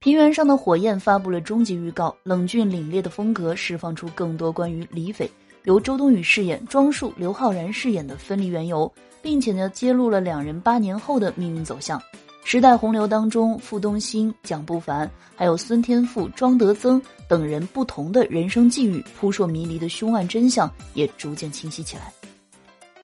平原上的火焰发布了终极预告，冷峻凛冽的风格释放出更多关于李斐由周冬雨饰演、庄树、刘昊然饰演的分离缘由，并且呢揭露了两人八年后的命运走向。时代洪流当中，傅东兴、蒋不凡，还有孙天富、庄德增等人不同的人生际遇，扑朔迷离的凶案真相也逐渐清晰起来。